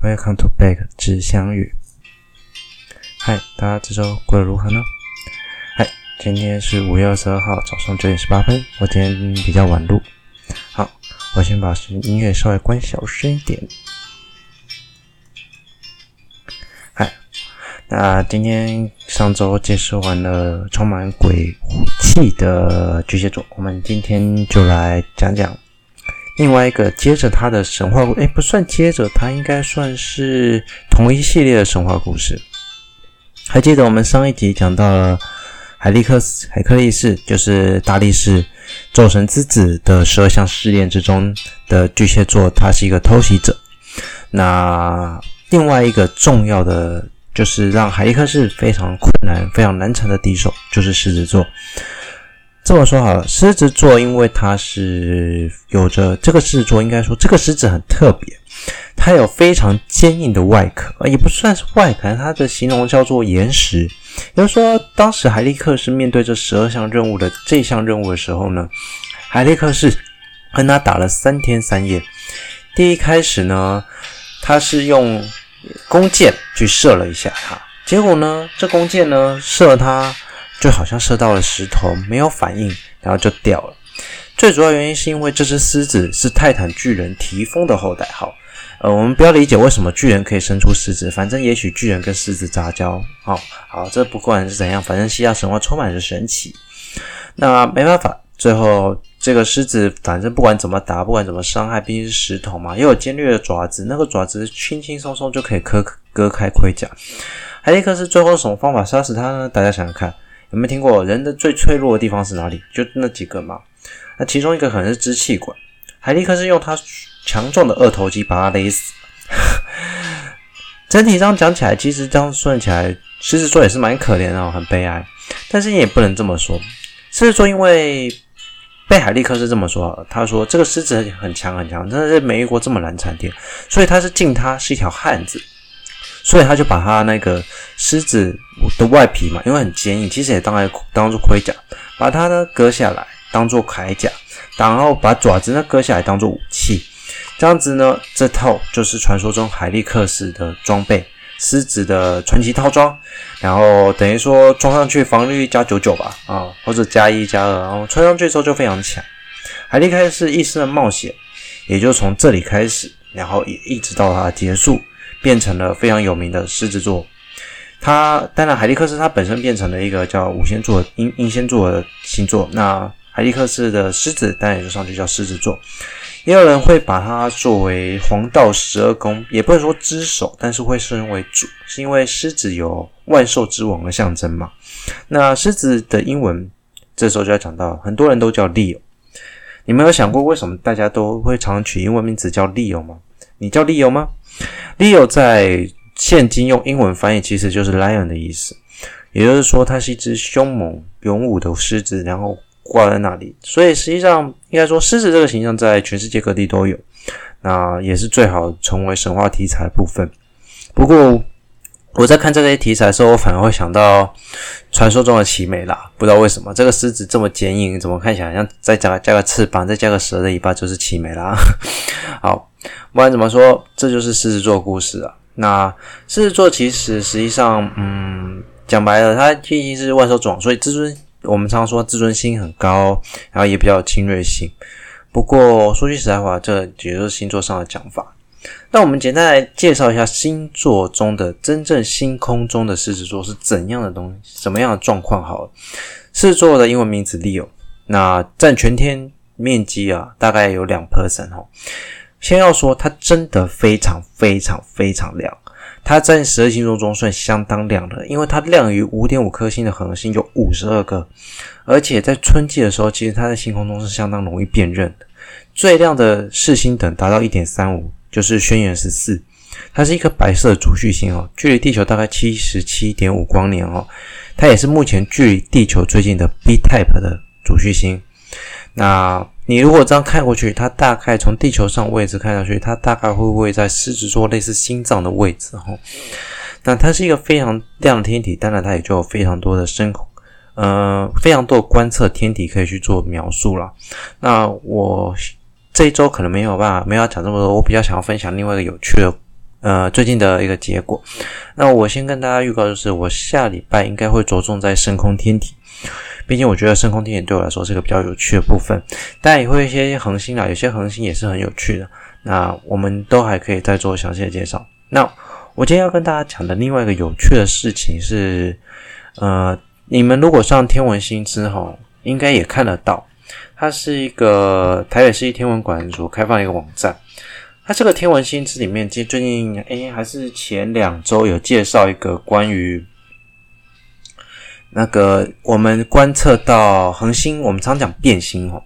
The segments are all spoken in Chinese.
Welcome to back 之相遇。嗨，大家这周过得如何呢？嗨，今天是五月二十二号早上九点十八分，我今天比较晚录。好，我先把音乐稍微关小声一点。嗨，那今天上周介绍完了充满鬼气的巨蟹座，我们今天就来讲讲。另外一个接着他的神话故事，诶，不算接着，他应该算是同一系列的神话故事。还记得我们上一集讲到了海利克斯、海克力士，就是大力士宙神之子的十二项试炼之中的巨蟹座，他是一个偷袭者。那另外一个重要的，就是让海利克士非常困难、非常难缠的敌手，就是狮子座。这么说好了，狮子座因为它是有着这个狮子座，应该说这个狮子很特别，它有非常坚硬的外壳，也不算是外壳，它的形容叫做岩石。也就是说，当时海利克是面对这十二项任务的这项任务的时候呢，海利克是跟他打了三天三夜。第一开始呢，他是用弓箭去射了一下他，结果呢，这弓箭呢射他。就好像射到了石头，没有反应，然后就掉了。最主要原因是因为这只狮子是泰坦巨人提丰的后代。好，呃，我们不要理解为什么巨人可以生出狮子，反正也许巨人跟狮子杂交。好，好，这不管是怎样，反正希腊神话充满着神奇。那没办法，最后这个狮子反正不管怎么打，不管怎么伤害，毕竟是石头嘛，又有尖锐的爪子，那个爪子轻轻松松就可以割割开盔甲。海利克斯最后什么方法杀死他呢？大家想想看。有没有听过人的最脆弱的地方是哪里？就那几个嘛。那其中一个可能是支气管。海利克斯用他强壮的二头肌把他勒死。整体上讲起来，其实这样算起来，狮子座也是蛮可怜的，很悲哀。但是也不能这么说。狮子座因为被海利克斯这么说，他说这个狮子很强很强，真的是没遇过这么难缠的，所以他是敬他是一条汉子。所以他就把他那个狮子的外皮嘛，因为很坚硬，其实也当来当做盔甲，把它呢割下来当做铠甲，然后把爪子呢割下来当做武器，这样子呢，这套就是传说中海利克斯的装备，狮子的传奇套装，然后等于说装上去防御加九九吧，啊，或者加一加二，然后穿上去之后就非常强。海利克斯一生的冒险也就从这里开始，然后也一直到它结束。变成了非常有名的狮子座，它当然海利克斯它本身变成了一个叫五仙座英英仙座的星座，那海利克斯的狮子当然也就上去叫狮子座，也有人会把它作为黄道十二宫，也不能说之首，但是会视为主，是因为狮子有万兽之王的象征嘛。那狮子的英文这时候就要讲到，很多人都叫 Leo，你们有想过为什么大家都会常常取英文名字叫 Leo 吗？你叫 Leo 吗？？Leo 在现今用英文翻译其实就是 lion 的意思，也就是说它是一只凶猛勇武的狮子，然后挂在那里。所以实际上应该说狮子这个形象在全世界各地都有，那也是最好成为神话题材部分。不过我在看这些题材的时候，我反而会想到传说中的奇美拉，不知道为什么这个狮子这么坚硬，怎么看起来像再加加个翅膀，再加个蛇的尾巴就是奇美拉。好。不管怎么说，这就是狮子座故事啊。那狮子座其实实际上，嗯，讲白了，它毕竟是万兽之王，所以自尊，我们常说自尊心很高，然后也比较有侵略性。不过说句实在话，这也就是星座上的讲法。那我们简单来介绍一下星座中的真正星空中的狮子座是怎样的东西，什么样的状况？好了，狮子座的英文名字 Leo，那占全天面积啊，大概有两 percent 哦。先要说，它真的非常非常非常亮，它在十二星座中算相当亮的，因为它亮于五点五颗星的恒星有五十二个，而且在春季的时候，其实它在星空中是相当容易辨认的。最亮的视星等达到一点三五，就是轩辕十四，它是一颗白色的主序星哦，距离地球大概七十七点五光年哦，它也是目前距离地球最近的 B Type 的主序星。那你如果这样看过去，它大概从地球上位置看上去，它大概会位在狮子座类似心脏的位置哈。那它是一个非常亮的天体，当然它也就有非常多的深空，呃，非常多的观测天体可以去做描述了。那我这一周可能没有办法，没有要讲这么多，我比较想要分享另外一个有趣的呃最近的一个结果。那我先跟大家预告，就是我下礼拜应该会着重在深空天体，毕竟我觉得深空天体对我来说是个比较有趣的部分。当然也会有一些恒星啦，有些恒星也是很有趣的。那我们都还可以再做详细的介绍。那我今天要跟大家讲的另外一个有趣的事情是，呃，你们如果上天文星知哈，应该也看得到，它是一个台北市立天文馆所开放一个网站。它这个天文新知里面，其实最近诶还是前两周有介绍一个关于那个我们观测到恒星，我们常讲变星哈，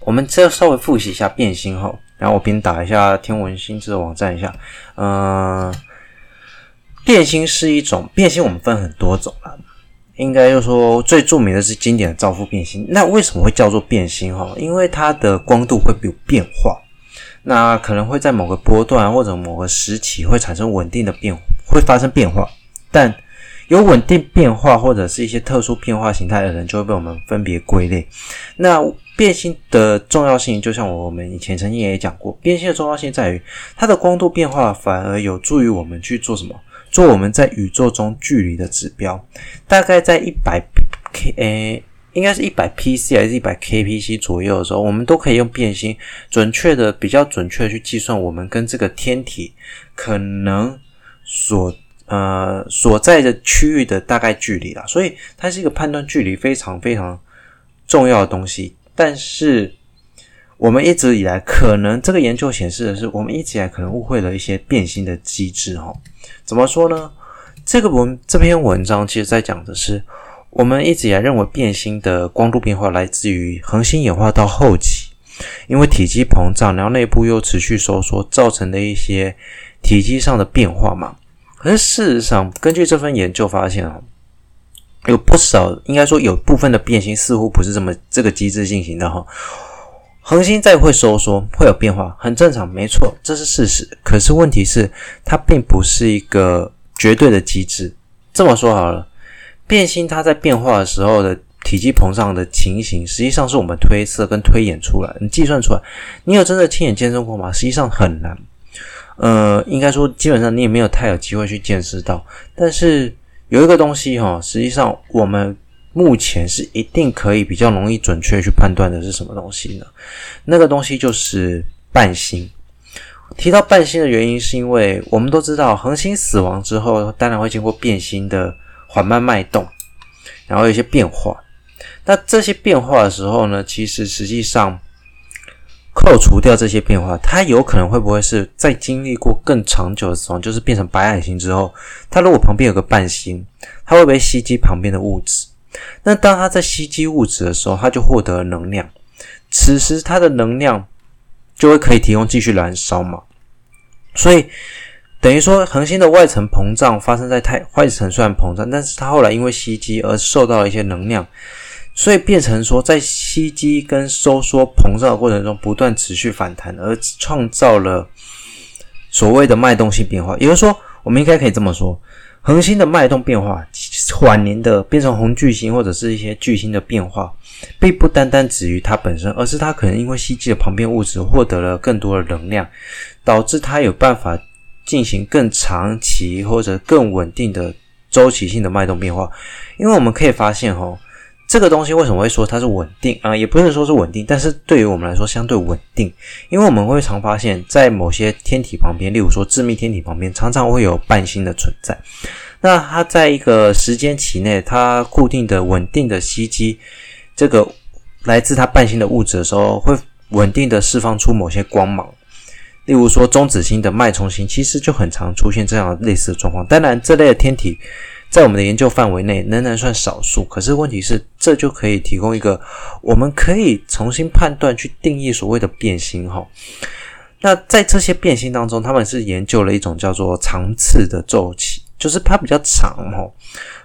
我们这稍微复习一下变星哈。然后我给你打一下天文新知的网站一下，嗯，变星是一种变星，我们分很多种了，应该就是说最著名的是经典的照父变星。那为什么会叫做变星哈？因为它的光度会有变化，那可能会在某个波段或者某个时期会产生稳定的变，会发生变化，但有稳定变化或者是一些特殊变化形态的人，就会被我们分别归类。那变星的重要性，就像我们以前曾经也讲过，变星的重要性在于它的光度变化，反而有助于我们去做什么？做我们在宇宙中距离的指标。大概在一百 k，应该是一百 pc 还是一百 kpc 左右的时候，我们都可以用变星准确的、比较准确的去计算我们跟这个天体可能所。呃，所在的区域的大概距离啦，所以它是一个判断距离非常非常重要的东西。但是我们一直以来，可能这个研究显示的是，我们一直以来可能误会了一些变星的机制哈。怎么说呢？这个文这篇文章其实在讲的是，我们一直以来认为变星的光度变化来自于恒星演化到后期，因为体积膨胀，然后内部又持续收缩，造成的一些体积上的变化嘛。可是事实上，根据这份研究发现啊，有不少，应该说有部分的变星似乎不是这么这个机制进行的哈。恒星再会收缩，会有变化，很正常，没错，这是事实。可是问题是，它并不是一个绝对的机制。这么说好了，变星它在变化的时候的体积膨胀的情形，实际上是我们推测跟推演出来，你计算出来，你有真的亲眼见证过吗？实际上很难。呃，应该说，基本上你也没有太有机会去见识到。但是有一个东西哈，实际上我们目前是一定可以比较容易准确去判断的是什么东西呢？那个东西就是伴星。提到伴星的原因，是因为我们都知道，恒星死亡之后，当然会经过变星的缓慢脉动，然后有一些变化。那这些变化的时候呢，其实实际上。扣除掉这些变化，它有可能会不会是在经历过更长久的死亡，就是变成白矮星之后，它如果旁边有个伴星，它会不会吸积旁边的物质？那当它在吸积物质的时候，它就获得了能量。此时它的能量就会可以提供继续燃烧嘛。所以等于说，恒星的外层膨胀发生在太外层虽然膨胀，但是它后来因为吸积而受到了一些能量。所以变成说，在吸积跟收缩膨胀的过程中，不断持续反弹，而创造了所谓的脉动性变化。也就是说，我们应该可以这么说：恒星的脉动变化，晚年的变成红巨星或者是一些巨星的变化，并不单单止于它本身，而是它可能因为吸积了旁边物质，获得了更多的能量，导致它有办法进行更长期或者更稳定的周期性的脉动变化。因为我们可以发现，哈。这个东西为什么会说它是稳定啊？也不是说是稳定，但是对于我们来说相对稳定，因为我们会常发现，在某些天体旁边，例如说致密天体旁边，常常会有伴星的存在。那它在一个时间期内，它固定的、稳定的吸积这个来自它伴星的物质的时候，会稳定的释放出某些光芒。例如说中子星的脉冲星，其实就很常出现这样类似的状况。当然，这类的天体。在我们的研究范围内，仍然算少数。可是问题是，这就可以提供一个我们可以重新判断、去定义所谓的变星哈。那在这些变星当中，他们是研究了一种叫做长次的周期，就是它比较长哈。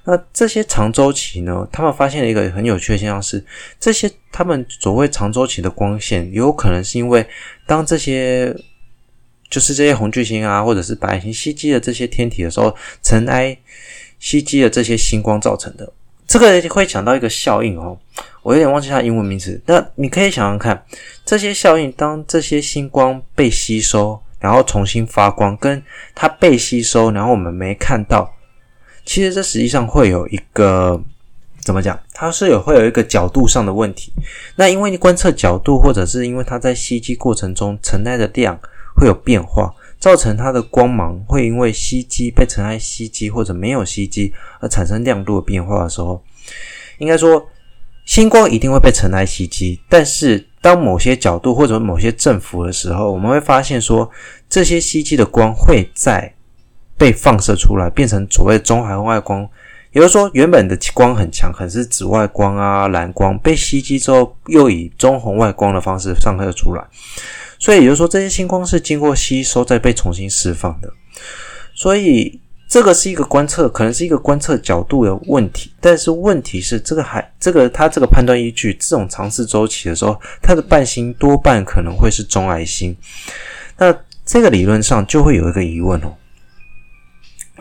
那这些长周期呢，他们发现了一个很有趣的现象是，这些他们所谓长周期的光线，有可能是因为当这些就是这些红巨星啊，或者是白矮星吸积了这些天体的时候，尘埃。吸积了这些星光造成的，这个会讲到一个效应哦，我有点忘记它英文名词。那你可以想想看，这些效应，当这些星光被吸收，然后重新发光，跟它被吸收，然后我们没看到，其实这实际上会有一个怎么讲？它是有会有一个角度上的问题。那因为你观测角度，或者是因为它在吸积过程中尘埃的量会有变化，造成它的光芒会因为吸积被尘埃吸积或者没有吸积而产生亮度的变化的时候，应该说。星光一定会被尘埃袭击，但是当某些角度或者某些振幅的时候，我们会发现说，这些吸积的光会在被放射出来，变成所谓中红外光。也就是说，原本的光很强，可能是紫外光啊、蓝光，被吸积之后，又以中红外光的方式放射出来。所以，也就是说，这些星光是经过吸收再被重新释放的。所以。这个是一个观测，可能是一个观测角度的问题，但是问题是，这个还这个它这个判断依据，这种尝试周期的时候，它的伴星多半可能会是中矮星。那这个理论上就会有一个疑问哦，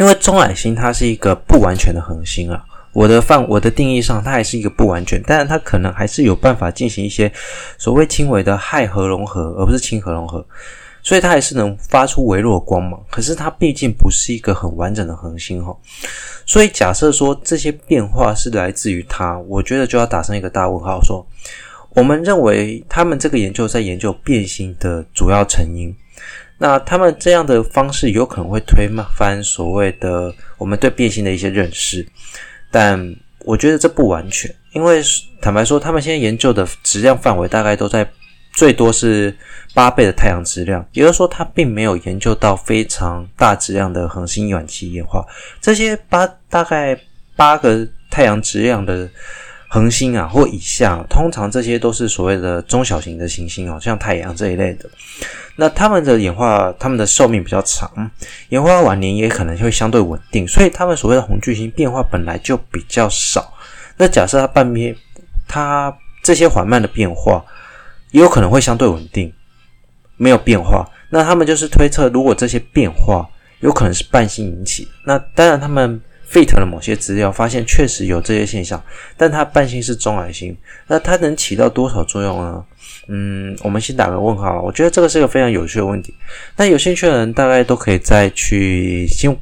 因为中矮星它是一个不完全的恒星啊，我的范我的定义上，它还是一个不完全，但是它可能还是有办法进行一些所谓轻微的氦核融合，而不是氢核融合。所以它还是能发出微弱光芒，可是它毕竟不是一个很完整的恒星哈。所以假设说这些变化是来自于它，我觉得就要打上一个大问号说，说我们认为他们这个研究在研究变星的主要成因，那他们这样的方式有可能会推翻所谓的我们对变星的一些认识，但我觉得这不完全，因为坦白说，他们现在研究的质量范围大概都在。最多是八倍的太阳质量，也就是说，它并没有研究到非常大质量的恒星晚期演化。这些八大概八个太阳质量的恒星啊，或以下，通常这些都是所谓的中小型的行星哦，像太阳这一类的。那它们的演化，它们的寿命比较长，演化晚年也可能会相对稳定，所以它们所谓的红巨星变化本来就比较少。那假设它半边，它这些缓慢的变化。也有可能会相对稳定，没有变化。那他们就是推测，如果这些变化有可能是伴星引起，那当然他们 fit 了某些资料，发现确实有这些现象。但它伴星是中矮星，那它能起到多少作用呢？嗯，我们先打个问号。我觉得这个是一个非常有趣的问题。那有兴趣的人大概都可以再去先。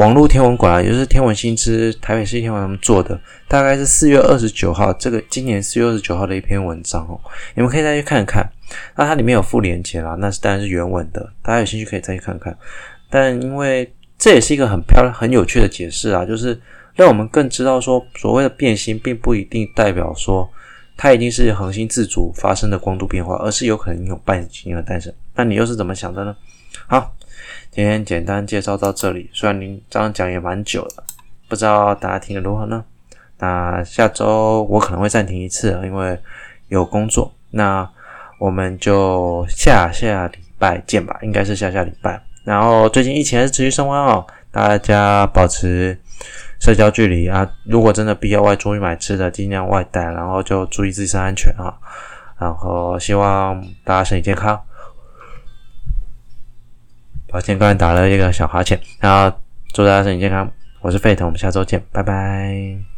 网络天文馆啊，也就是天文新知，台北市天文他们做的，大概是四月二十九号，这个今年四月二十九号的一篇文章哦，你们可以再去看看。那它里面有附连结啦，那是当然是原文的，大家有兴趣可以再去看看。但因为这也是一个很漂亮、很有趣的解释啊，就是让我们更知道说，所谓的变星并不一定代表说它一定是恒星自主发生的光度变化，而是有可能有伴星的诞生。那你又是怎么想的呢？好。今天简单介绍到这里，虽然您这样讲也蛮久了，不知道大家听得如何呢？那下周我可能会暂停一次，因为有工作。那我们就下下礼拜见吧，应该是下下礼拜。然后最近疫情还是持续升温哦，大家保持社交距离啊。如果真的必要外出买吃的，尽量外带，然后就注意自身安全啊。然后希望大家身体健康。抱歉，刚才打了一个小哈欠，然后祝大家身体健康。我是沸腾，我们下周见，拜拜。